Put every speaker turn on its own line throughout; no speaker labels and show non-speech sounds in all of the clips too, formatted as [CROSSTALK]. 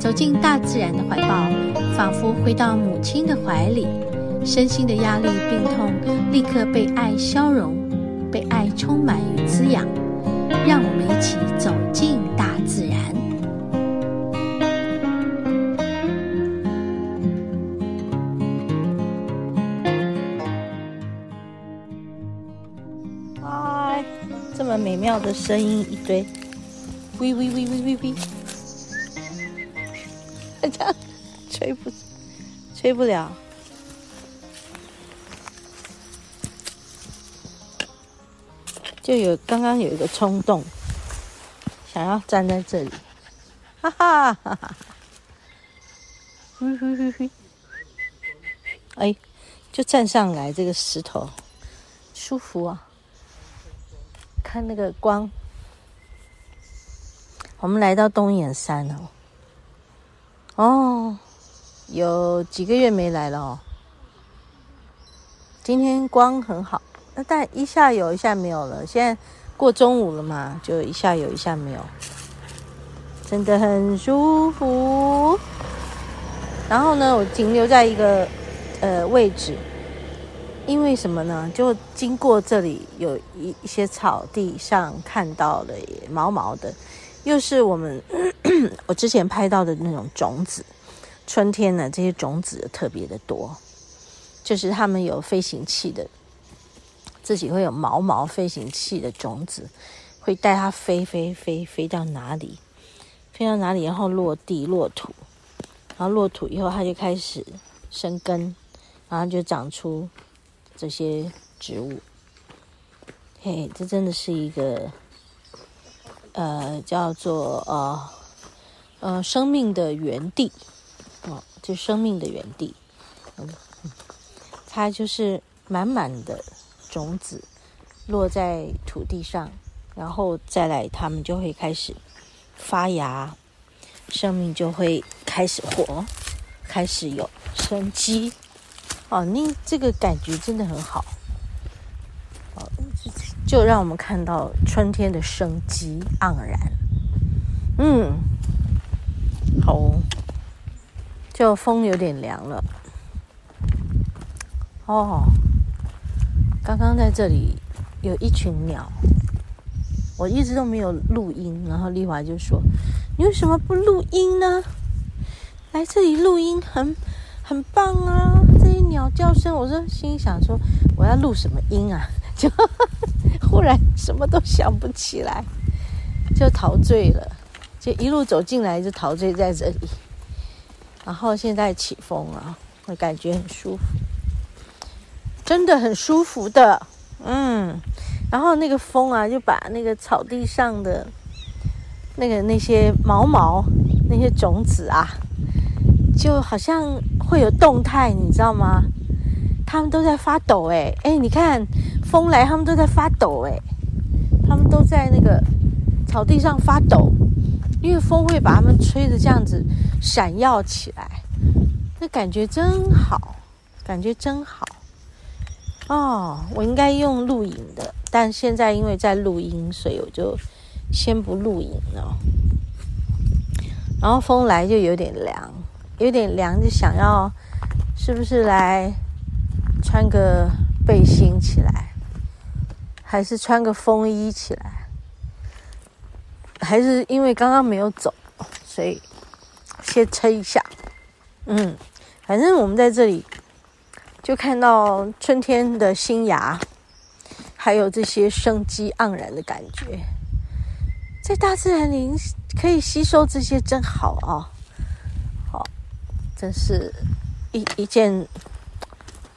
走进大自然的怀抱，仿佛回到母亲的怀里，身心的压力、病痛立刻被爱消融，被爱充满与滋养。让我们一起走进大自然。
嗨，这么美妙的声音一堆，喂喂喂喂喂喂。这 [LAUGHS] 样吹不吹不了，就有刚刚有一个冲动，想要站在这里，哈哈哈哈！嘿嘿嘿嘿，哎，就站上来这个石头，舒服啊！看那个光，我们来到东眼山了。哦，有几个月没来了哦。今天光很好，那但一下有，一下没有了。现在过中午了嘛，就一下有，一下没有，真的很舒服。然后呢，我停留在一个呃位置，因为什么呢？就经过这里有一一些草地上看到了毛毛的。又是我们 [CLEARS THROAT] 我之前拍到的那种种子，春天呢，这些种子特别的多，就是它们有飞行器的，自己会有毛毛飞行器的种子，会带它飞飞飞飞到哪里，飞到哪里，然后落地落土，然后落土以后它就开始生根，然后就长出这些植物。嘿，这真的是一个。呃，叫做呃呃生命的原地，哦，就生命的原地，嗯，它就是满满的种子落在土地上，然后再来，它们就会开始发芽，生命就会开始活，开始有生机，哦，你这个感觉真的很好。哦就让我们看到春天的生机盎然，嗯，好，就风有点凉了，哦，刚刚在这里有一群鸟，我一直都没有录音，然后丽华就说：“你为什么不录音呢？来这里录音很很棒啊！这些鸟叫声，我说心想说我要录什么音啊？[LAUGHS] 就。”忽然什么都想不起来，就陶醉了，就一路走进来就陶醉在这里。然后现在起风了，我感觉很舒服，真的很舒服的，嗯。然后那个风啊，就把那个草地上的那个那些毛毛那些种子啊，就好像会有动态，你知道吗？他们都在发抖，哎哎，你看风来，他们都在发抖，哎，他们都在那个草地上发抖，因为风会把他们吹得这样子闪耀起来，那感觉真好，感觉真好。哦，我应该用录影的，但现在因为在录音，所以我就先不录影了。然后风来就有点凉，有点凉就想要，是不是来？穿个背心起来，还是穿个风衣起来，还是因为刚刚没有走，所以先撑一下。嗯，反正我们在这里就看到春天的新芽，还有这些生机盎然的感觉，在大自然里可以吸收这些，真好啊！好，真是一一件。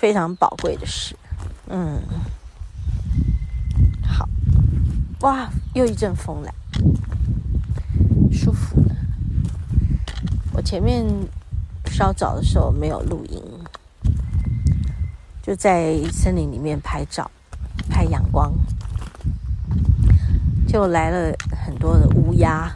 非常宝贵的事，嗯，好，哇，又一阵风来，舒服。我前面稍早的时候没有露营，就在森林里面拍照，拍阳光，就来了很多的乌鸦，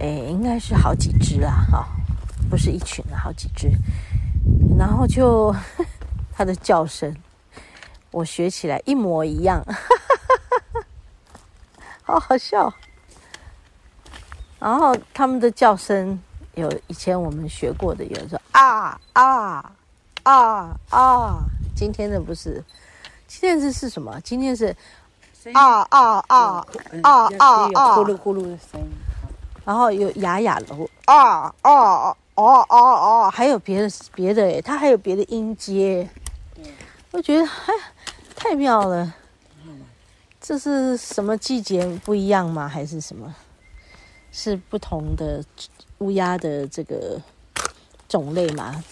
哎，应该是好几只啦，哈，不是一群，好几只。然后就 [LAUGHS] 它的叫声，我学起来一模一样，哈哈哈哈好好笑。然后他们的叫声有以前我们学过的，有人说啊啊啊啊，今天的不是，今天是是什么？今天是啊啊啊啊啊啊，
呼噜呼噜的声音，
然后有哑哑的啊啊哦哦哦，还有别的别的诶，它还有别的音阶，我觉得哎太妙了，这是什么季节不一样吗？还是什么？是不同的乌鸦的这个种类嘛？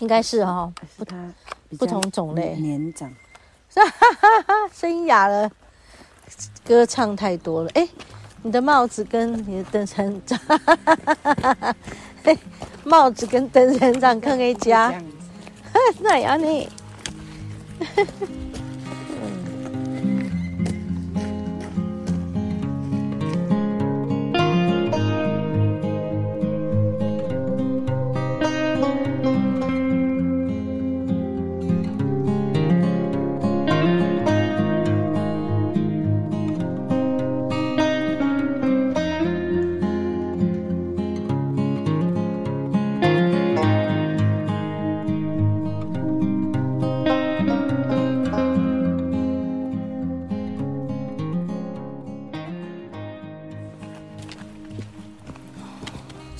应该是哈、哦，不同不同种类
年长，
声音哑了，歌唱太多了。哎，你的帽子跟你的登山杖，[LAUGHS] 帽子跟登山杖可以加，[LAUGHS] [LAUGHS] 那样呢？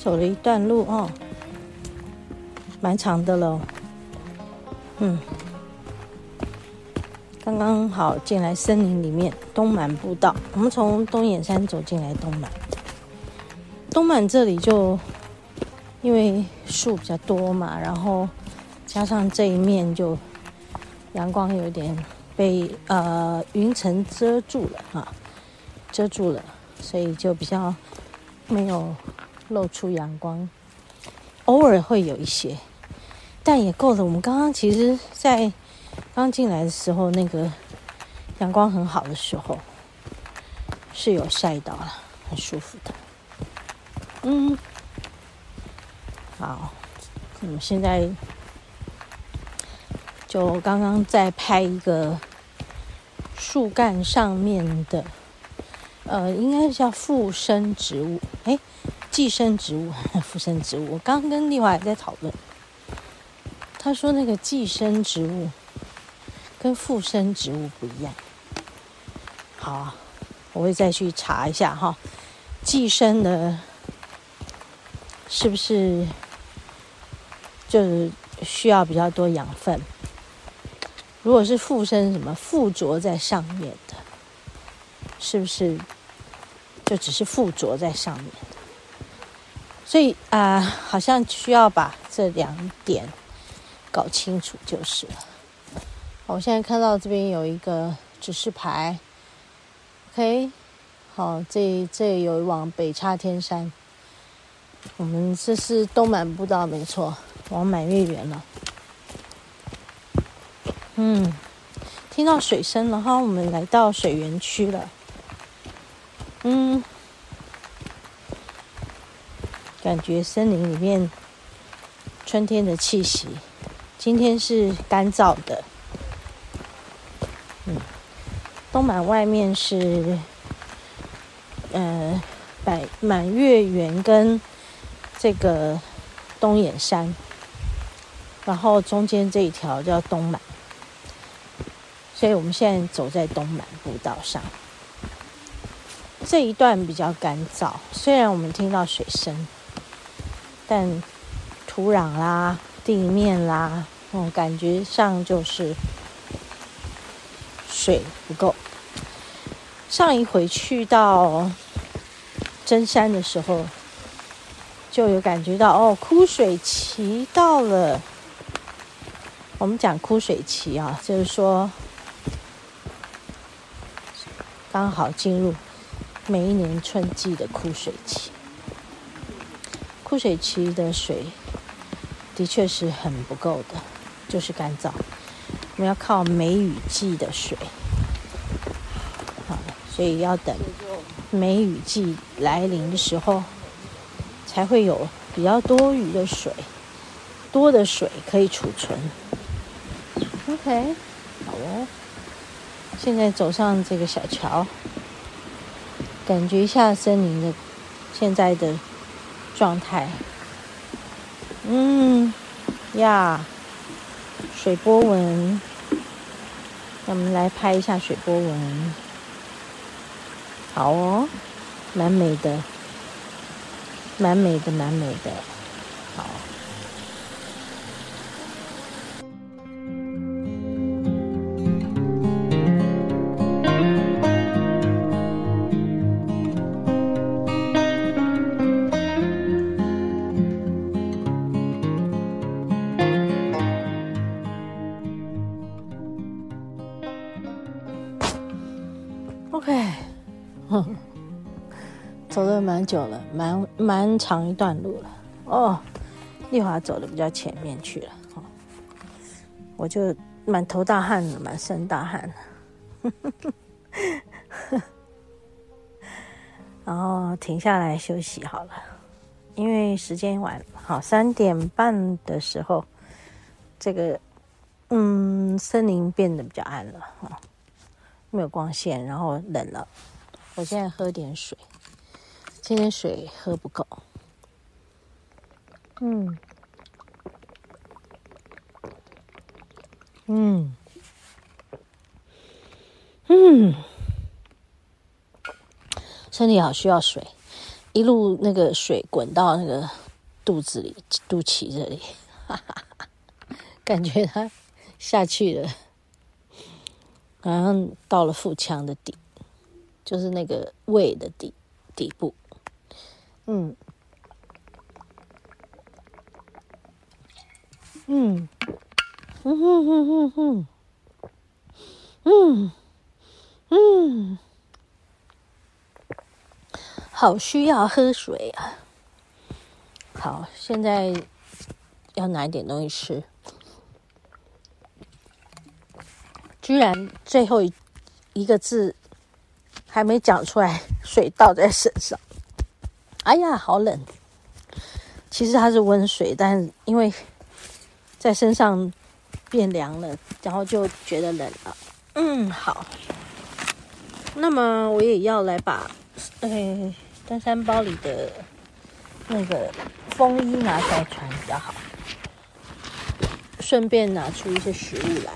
走了一段路哦，蛮长的喽。嗯，刚刚好进来森林里面，东满步道。我们从东眼山走进来东满。东满这里就因为树比较多嘛，然后加上这一面就阳光有点被呃云层遮住了啊，遮住了，所以就比较没有。露出阳光，偶尔会有一些，但也够了。我们刚刚其实，在刚进来的时候，那个阳光很好的时候，是有晒到了，很舒服的。嗯，好，我们现在就刚刚在拍一个树干上面的，呃，应该是叫附生植物，哎。寄生植物、[LAUGHS] 附生植物，我刚跟丽华在讨论。他说那个寄生植物跟附生植物不一样。好，我会再去查一下哈。寄生的，是不是就是需要比较多养分？如果是附生，什么附着在上面的，是不是就只是附着在上面？所以啊、好像需要把这两点搞清楚就是了。我现在看到这边有一个指示牌，OK，好，这这有往北插天山。我们这是东满步道，没错，往满月园了。嗯，听到水声了哈，我们来到水源区了。嗯。感觉森林里面春天的气息。今天是干燥的，嗯，东满外面是呃满满月圆跟这个东眼山，然后中间这一条叫东满，所以我们现在走在东满步道上。这一段比较干燥，虽然我们听到水声。但土壤啦、地面啦，哦，感觉上就是水不够。上一回去到真山的时候，就有感觉到哦，枯水期到了。我们讲枯水期啊，就是说刚好进入每一年春季的枯水期。枯水期的水的确是很不够的，就是干燥。我们要靠梅雨季的水，好，所以要等梅雨季来临的时候，才会有比较多余的水，多的水可以储存。OK，好哦。现在走上这个小桥，感觉一下森林的现在的状态。嗯，呀。水波纹，我们来拍一下水波纹。好哦，蛮美的，蛮美的，蛮美的。久了，蛮蛮长一段路了哦。丽华走的比较前面去了，哦，我就满头大汗了，满身大汗。[LAUGHS] 然后停下来休息好了，因为时间晚，好，三点半的时候，这个嗯，森林变得比较暗了，哦，没有光线，然后冷了。我现在喝点水。今天水喝不够，嗯，嗯，嗯，身体好需要水，一路那个水滚到那个肚子里、肚脐这里，哈哈哈，感觉它下去了，好像到了腹腔的底，就是那个胃的底底部。嗯，嗯，嗯哼哼哼哼，嗯，嗯，好需要喝水啊！好，现在要拿一点东西吃。居然最后一个字还没讲出来，水倒在身上。哎呀，好冷！其实它是温水，但因为在身上变凉了，然后就觉得冷了。嗯，好。那么我也要来把哎登山包里的那个风衣拿出来穿比较好，顺便拿出一些食物来。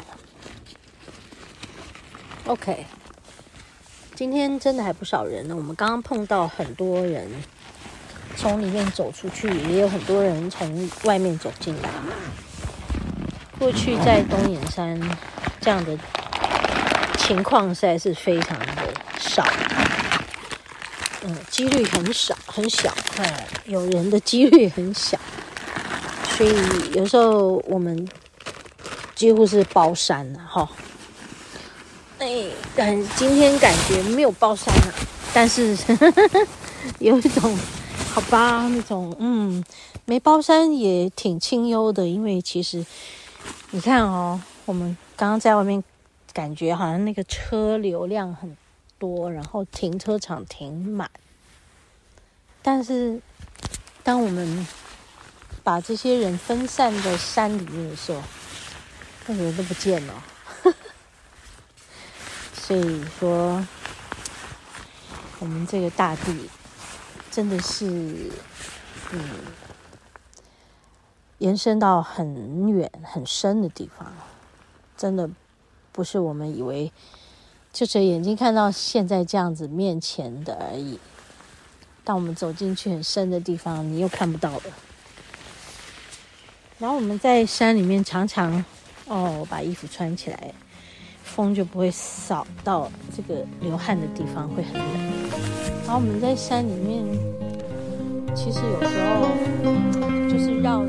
OK，今天真的还不少人呢。我们刚刚碰到很多人。从里面走出去，也有很多人从外面走进来。过去在东眼山这样的情况实在是非常的少，嗯，几率很少很小，哎，有人的几率很小，所以有时候我们几乎是包山了哈。哎，但今天感觉没有包山了，但是 [LAUGHS] 有一种。好吧，那种嗯，没包山也挺清幽的，因为其实你看哦，我们刚刚在外面感觉好像那个车流量很多，然后停车场停满，但是当我们把这些人分散在山里面的时候，那个人都不见了，[LAUGHS] 所以说我们这个大地。真的是，嗯，延伸到很远很深的地方，真的不是我们以为，就是眼睛看到现在这样子面前的而已。当我们走进去很深的地方，你又看不到了。然后我们在山里面常常，哦，把衣服穿起来，风就不会扫到这个流汗的地方，会很冷。然后我们在山里面，其实有时候就是绕。